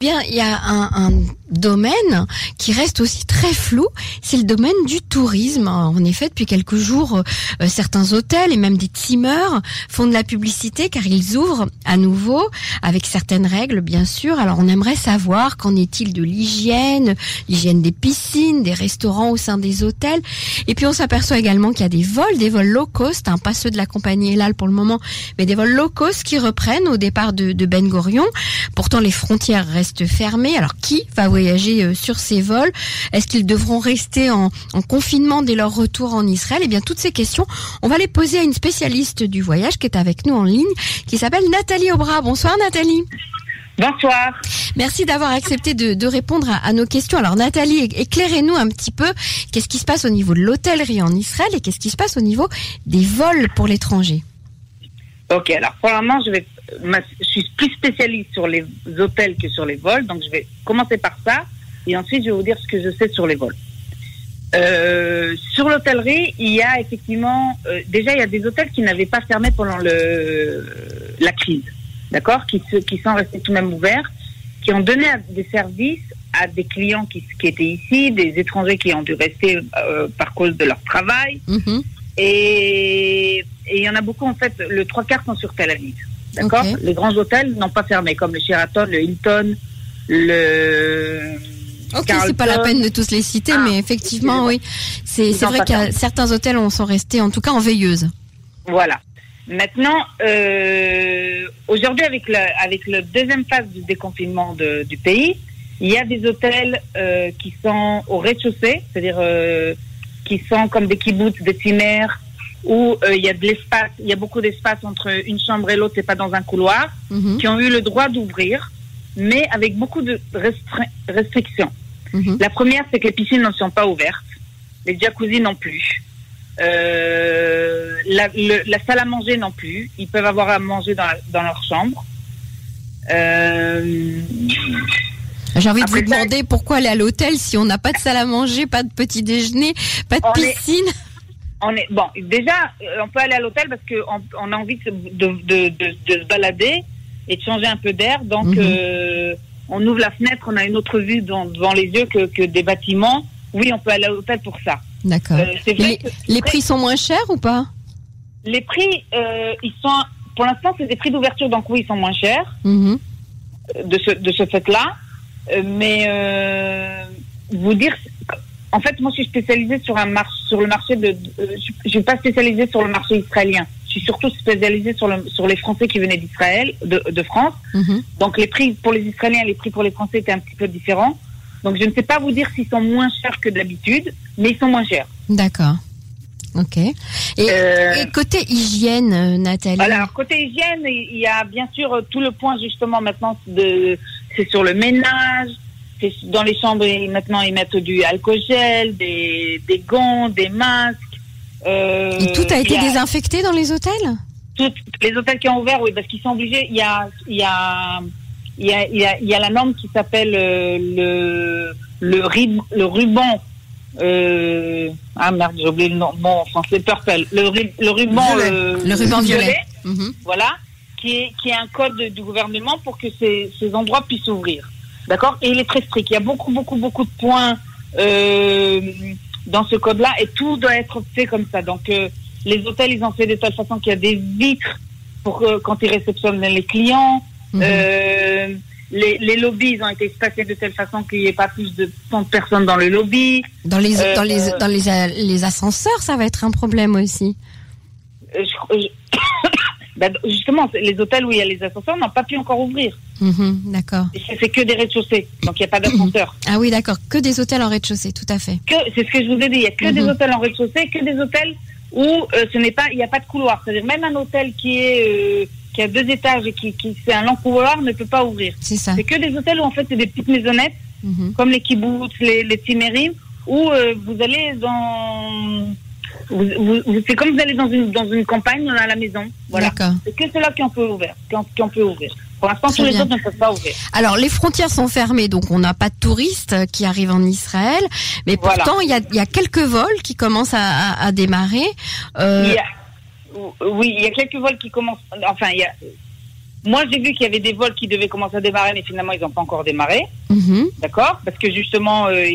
Bien, il y a un, domaine qui reste aussi très flou, c'est le domaine du tourisme. En effet, depuis quelques jours, euh, certains hôtels et même des timeurs font de la publicité car ils ouvrent à nouveau avec certaines règles, bien sûr. Alors, on aimerait savoir qu'en est-il de l'hygiène, l'hygiène des piscines, des restaurants au sein des hôtels. Et puis, on s'aperçoit également qu'il y a des vols, des vols low cost, hein, pas ceux de la compagnie Elal pour le moment, mais des vols low cost qui reprennent au départ de, Ben Gurion. Pourtant, les frontières restent fermé. Alors qui va voyager euh, sur ces vols Est-ce qu'ils devront rester en, confinement dès leur retour en Israël? Eh bien, toutes ces questions, on va les poser à une spécialiste du voyage qui est avec nous en ligne, qui s'appelle Nathalie Aubra. Bonsoir Nathalie. Bonsoir. Merci d'avoir accepté de, répondre à, nos questions. Alors Nathalie, éclairez-nous un petit peu qu'est-ce qui se passe au niveau de l'hôtellerie en Israël et qu'est-ce qui se passe au niveau des vols pour l'étranger? Ok, alors pour le moment, je vais je suis plus spécialiste sur les hôtels que sur les vols, donc je vais commencer par ça, et ensuite je vais vous dire ce que je sais sur les vols. Euh, sur l'hôtellerie, il y a effectivement, euh, déjà il y a des hôtels qui n'avaient pas fermé pendant le, la crise, d'accord, qui, qui sont restés tout de même ouverts, qui ont donné des services à des clients qui, qui étaient ici, des étrangers qui ont dû rester euh, par cause de leur travail. Mm-hmm. Et il y en a beaucoup, en fait, le trois quarts sont sur Tel Aviv. D'accord Les grands hôtels n'ont pas fermé, comme le Sheraton, le Hilton, le. Ok, c'est pas la peine de tous les citer, ah, mais effectivement, oui. C'est vrai que certains hôtels sont restés, en tout cas, en veilleuse. Voilà. Maintenant, euh, aujourd'hui, avec, la avec le deuxième phase du déconfinement du pays, il y a des hôtels euh, qui sont au rez-de-chaussée, c'est-à-dire euh, qui sont comme des kibbutz, des cimères, où euh, il y a de l'espace, il y a beaucoup d'espace entre une chambre et l'autre, c'est pas dans un couloir, mhm. qui ont eu le droit d'ouvrir, mais avec beaucoup de restrictions. Mhm. La première, c'est que les piscines ne sont pas ouvertes, les jacuzzi non plus. Euh, la, la, salle à manger non plus. Ils peuvent avoir à manger dans, dans leur chambre. Euh, J'ai envie de vous demander pourquoi aller à l'hôtel si on n'a pas de salle à manger, pas de petit déjeuner, pas de piscine on est bon. Déjà, euh, on peut aller à l'hôtel parce qu'on on a envie de, de, de, se balader et de changer un peu d'air. Donc, mhm. euh, on ouvre la fenêtre, on a une autre vue devant les yeux que, que, des bâtiments. Oui, on peut aller à l'hôtel pour ça. D'accord. Euh, les, les prix sont moins chers ou pas? Les prix, ils sont. Pour l'instant, c'est des prix d'ouverture, donc oui, ils sont moins chers mhm. de ce de ce fait-là. mais vous dire en fait, moi, je suis spécialisée sur un marché, sur le marché de. Euh, je, suis pas spécialisée sur le marché israélien. Je suis surtout spécialisée sur le, sur les Français qui venaient d'Israël, de, de, France. Mhm. Donc, les prix pour les Israéliens, les prix pour les Français étaient un petit peu différents. Donc, je ne sais pas vous dire s'ils sont moins chers que d'habitude, mais ils sont moins chers. D'accord. Ok. Et, euh, côté hygiène, euh, Nathalie Alors, côté hygiène, il y a bien sûr tout le point justement maintenant de, c'est sur le ménage, dans les chambres, maintenant, ils mettent du alcool gel, des, des gants, des masques. Euh, Et tout a été désinfecté dans les hôtels? Toutes les hôtels qui ont ouvert, oui, parce qu'ils sont obligés. Il y a, il y a, il y a, il y a, il y a la norme qui s'appelle euh, le, le, rib, le ruban. Euh, ah merde, j'ai oublié le nom. Bon, français, purple. Le, le ruban, euh, le ruban violet. Mhm. Voilà, qui est, qui est un code du gouvernement pour que ces, ces endroits puissent ouvrir. D'accord Et il est très strict. Il y a beaucoup, beaucoup, beaucoup de points euh, dans ce code-là et tout doit être fait comme ça. Donc, euh, les hôtels, ils ont fait de telle façon qu'il y a des vitres pour que, quand ils réceptionnent les clients. Mhm. Euh, les, les, lobbies, ils ont été espacés de telle façon qu'il n'y ait pas plus de 100 personnes dans le lobby. Dans les, dans les, dans les, les ascenseurs, ça va être un problème aussi. je, ben, justement, les hôtels où il y a les ascenseurs n'ont pas pu encore ouvrir. Mhm, d'accord. C'est que des rez-de-chaussée, donc il n'y a pas d'ascenseur. Ah oui, d'accord, que des hôtels en rez-de-chaussée, tout à fait. C'est ce que je vous ai dit, il n'y a que des mhm. hôtels en rez-de-chaussée, que des hôtels où euh, ce n'est pas, il n'y a pas de couloir. C'est-à-dire même un hôtel qui est euh, qui a deux étages et qui, qui c'est un long couloir ne peut pas ouvrir. C'est ça. C'est que des hôtels où en fait c'est des petites maisonnettes, mhm. comme les kibbutz, les, les timérim, où euh, vous allez dans c'est comme vous allez dans une, dans une campagne, on a la maison. Voilà. C'est que ceux-là qui ont pu ouvrir. Qui ont. Pour l'instant, tous les autres ne peuvent pas ouvrir. Alors, les frontières sont fermées, donc on n'a pas de touristes qui arrivent en Israël. Mais pourtant, il y, a, y a quelques vols qui commencent à, à, démarrer. Euh... Il y a, oui, il y a quelques vols qui commencent. Enfin, il y a, Moi, j'ai vu qu'il y avait des vols qui devaient commencer à démarrer, mais finalement, ils n'ont pas encore démarré. Mhm. D'accord? Parce que justement, euh,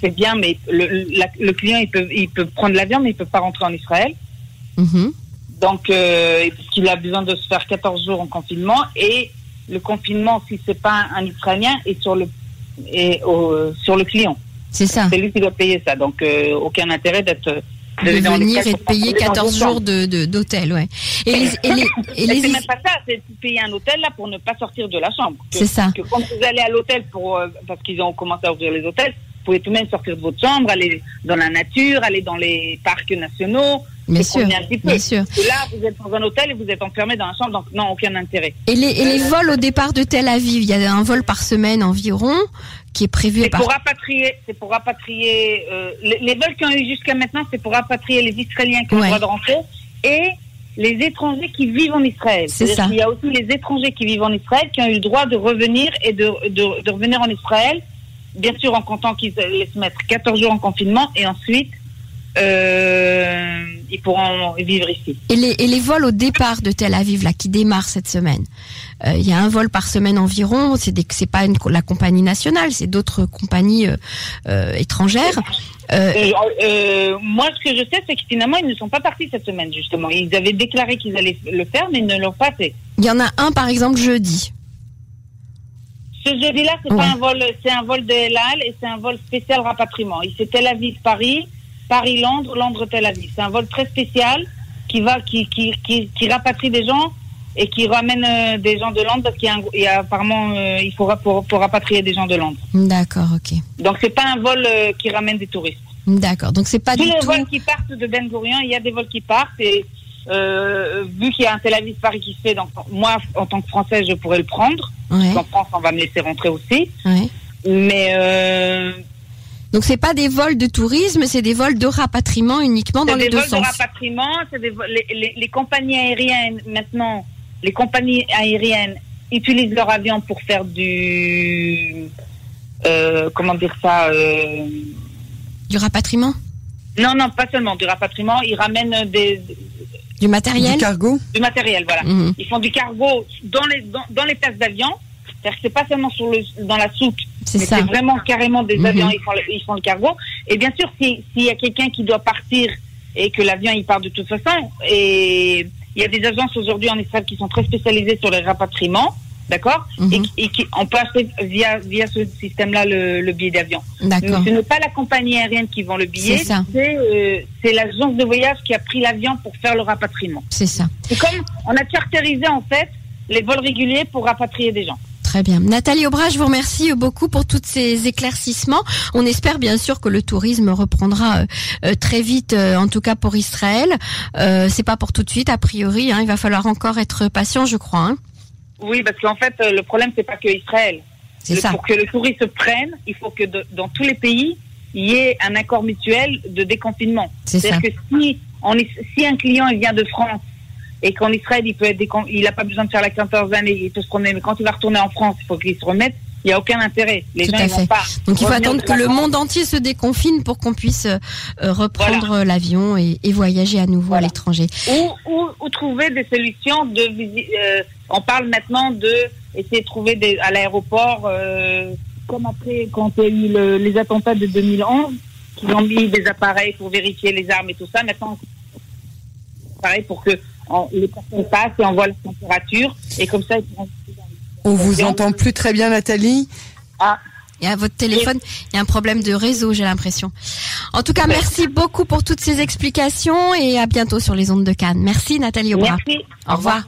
c'est bien, mais le, la- le client, il peut, il peut prendre l'avion, mais il peut pas rentrer en Israël. Mhm. Donc, euh, qu'il a besoin de se faire 14 jours en confinement. Et le confinement, si c'est pas un, un Israélien, est sur le, est au- sur le client. C'est ça. C'est lui qui doit payer ça. Donc, euh, aucun intérêt d'être De venir et de payer rentrer dans 14 une jours chambre. de d'hôtel, ouais. Et les, et les, et Mais les c'est même pas ça, c'est payer un hôtel là pour ne pas sortir de la chambre. C'est ça. Que quand vous allez à l'hôtel pour euh, parce qu'ils ont commencé à ouvrir les hôtels, vous pouvez tout de même sortir de votre chambre, aller dans la nature, aller dans les parcs nationaux. Bien sûr, promener un petit peu. bien sûr. Et là, vous êtes dans un hôtel et vous êtes enfermé dans la chambre, donc non, aucun intérêt. Et les, et les vols au départ de Tel Aviv, il y a un vol par semaine environ qui est prévu C'est par. pour rapatrier, c'est pour rapatrier euh, les, les vols qui ont eu jusqu'à maintenant, c'est pour rapatrier les Israéliens qui ont le droit de rentrer et les étrangers qui vivent en Israël. C'est ça. qu'il y a aussi les étrangers qui vivent en Israël qui ont eu le droit de revenir et de, de, de revenir en Israël, bien sûr en comptant qu'ils allaient se mettre 14 jours en confinement et ensuite euh, ils pourront vivre ici. Et les, et les vols au départ de Tel Aviv là qui démarrent cette semaine. Euh, Il y a un vol par semaine environ. C'est pas une, la compagnie nationale, c'est d'autres compagnies euh, euh, étrangères. Moi, ce que je sais, c'est que finalement, ils ne sont pas partis cette semaine, justement. Ils avaient déclaré qu'ils allaient le faire, mais ils ne l'ont pas fait. Il y en a un par exemple jeudi. Ce jeudi-là, c'est Ouais. pas un vol, c'est un vol de El Al et c'est un vol spécial rapatriement. Il c'est Tel Aviv Paris, Paris Londres, Londres Tel Aviv. C'est un vol très spécial qui va, qui, qui, qui, qui rapatrie des gens et qui ramène euh, des gens de Londres parce qu'il y a, un- il y a apparemment, euh, il faudra pour, pour rapatrier des gens de Londres. D'accord, ok. Donc c'est pas un vol euh, qui ramène des touristes. D'accord. Donc c'est pas Tous du les tout. vols qui partent de Ben Gurion, il y a des vols qui partent et vu qu'il y a un Tel Aviv Paris qui se fait, donc moi en tant que Française, je pourrais le prendre. Ouais, En France, on va me laisser rentrer aussi. ouais. Mais Donc c'est pas des vols de tourisme, c'est des vols de rapatriement uniquement dans c'est les des deux vols de sens. rapatriement, c'est des vols- les, les- les compagnies aériennes maintenant, les compagnies aériennes utilisent leur avion pour faire du euh, comment dire ça euh, Du rapatriement, non non pas seulement du rapatriement, ils ramènent des, du matériel? Du cargo? Du matériel voilà. Mhm. Ils font du cargo dans les dans, dans les places d'avion. C'est-à-dire que c'est pas seulement sur le, dans la soute, C'est vraiment carrément des Mhm. avions, ils font, le, ils font le cargo. Et bien sûr, si- s'il y a quelqu'un qui doit partir et que l'avion il part de toute façon, et il y a des agences aujourd'hui en Israël qui sont très spécialisées sur les rapatriements, d'accord? Mhm. Et, qui- et qui on peut acheter via via ce système-là le, le billet d'avion. Mais D'accord. ce n'est pas la compagnie aérienne qui vend le billet, C'est ça. c'est euh, c'est l'agence de voyage qui a pris l'avion pour faire le rapatriement. C'est ça. C'est comme on a charterisé en fait les vols réguliers pour rapatrier des gens. Très bien. Nathalie Aubras, je vous remercie beaucoup pour tous ces éclaircissements. On espère bien sûr que le tourisme reprendra euh, euh, très vite, euh, en tout cas pour Israël. Euh, c'est pas pour tout de suite, a priori. hein. il va falloir encore être patient, je crois. hein. Oui, parce qu'en fait, le problème, c'est pas que Israël. C'est ça. Pour que le tourisme se prenne, il faut que de- dans tous les pays, il y ait un accord mutuel de déconfinement. C'est ça. C'est-à-dire que si, on est- si un client il vient de France et qu'en Israël, il peut être décon- il n'a pas besoin de faire la quatorzaine et il peut se promener, mais quand il va retourner en France, il faut qu'il se remette, il n'y a aucun intérêt. Les Tout gens, à ils vont fait. pas. Donc il faut attendre que le monde entier se déconfine pour qu'on puisse euh, euh, reprendre euh, l'avion et, et voyager à nouveau à l'étranger. ou, ou, ou trouver des solutions de euh, on parle maintenant de essayer de trouver des, à l'aéroport euh, comme après quand il y a eu le- les attentats de 2011 qui ont mis des appareils pour vérifier les armes et tout ça maintenant pareil pour que on- les personnes passent et on voit la température et comme ça ils pourront On vous entend plus très bien, Nathalie. ah, Et à votre téléphone, il y a un problème de réseau, j'ai l'impression. En tout cas, merci beaucoup pour toutes ces explications et à bientôt sur les ondes de Cannes. Merci Nathalie merci Au revoir.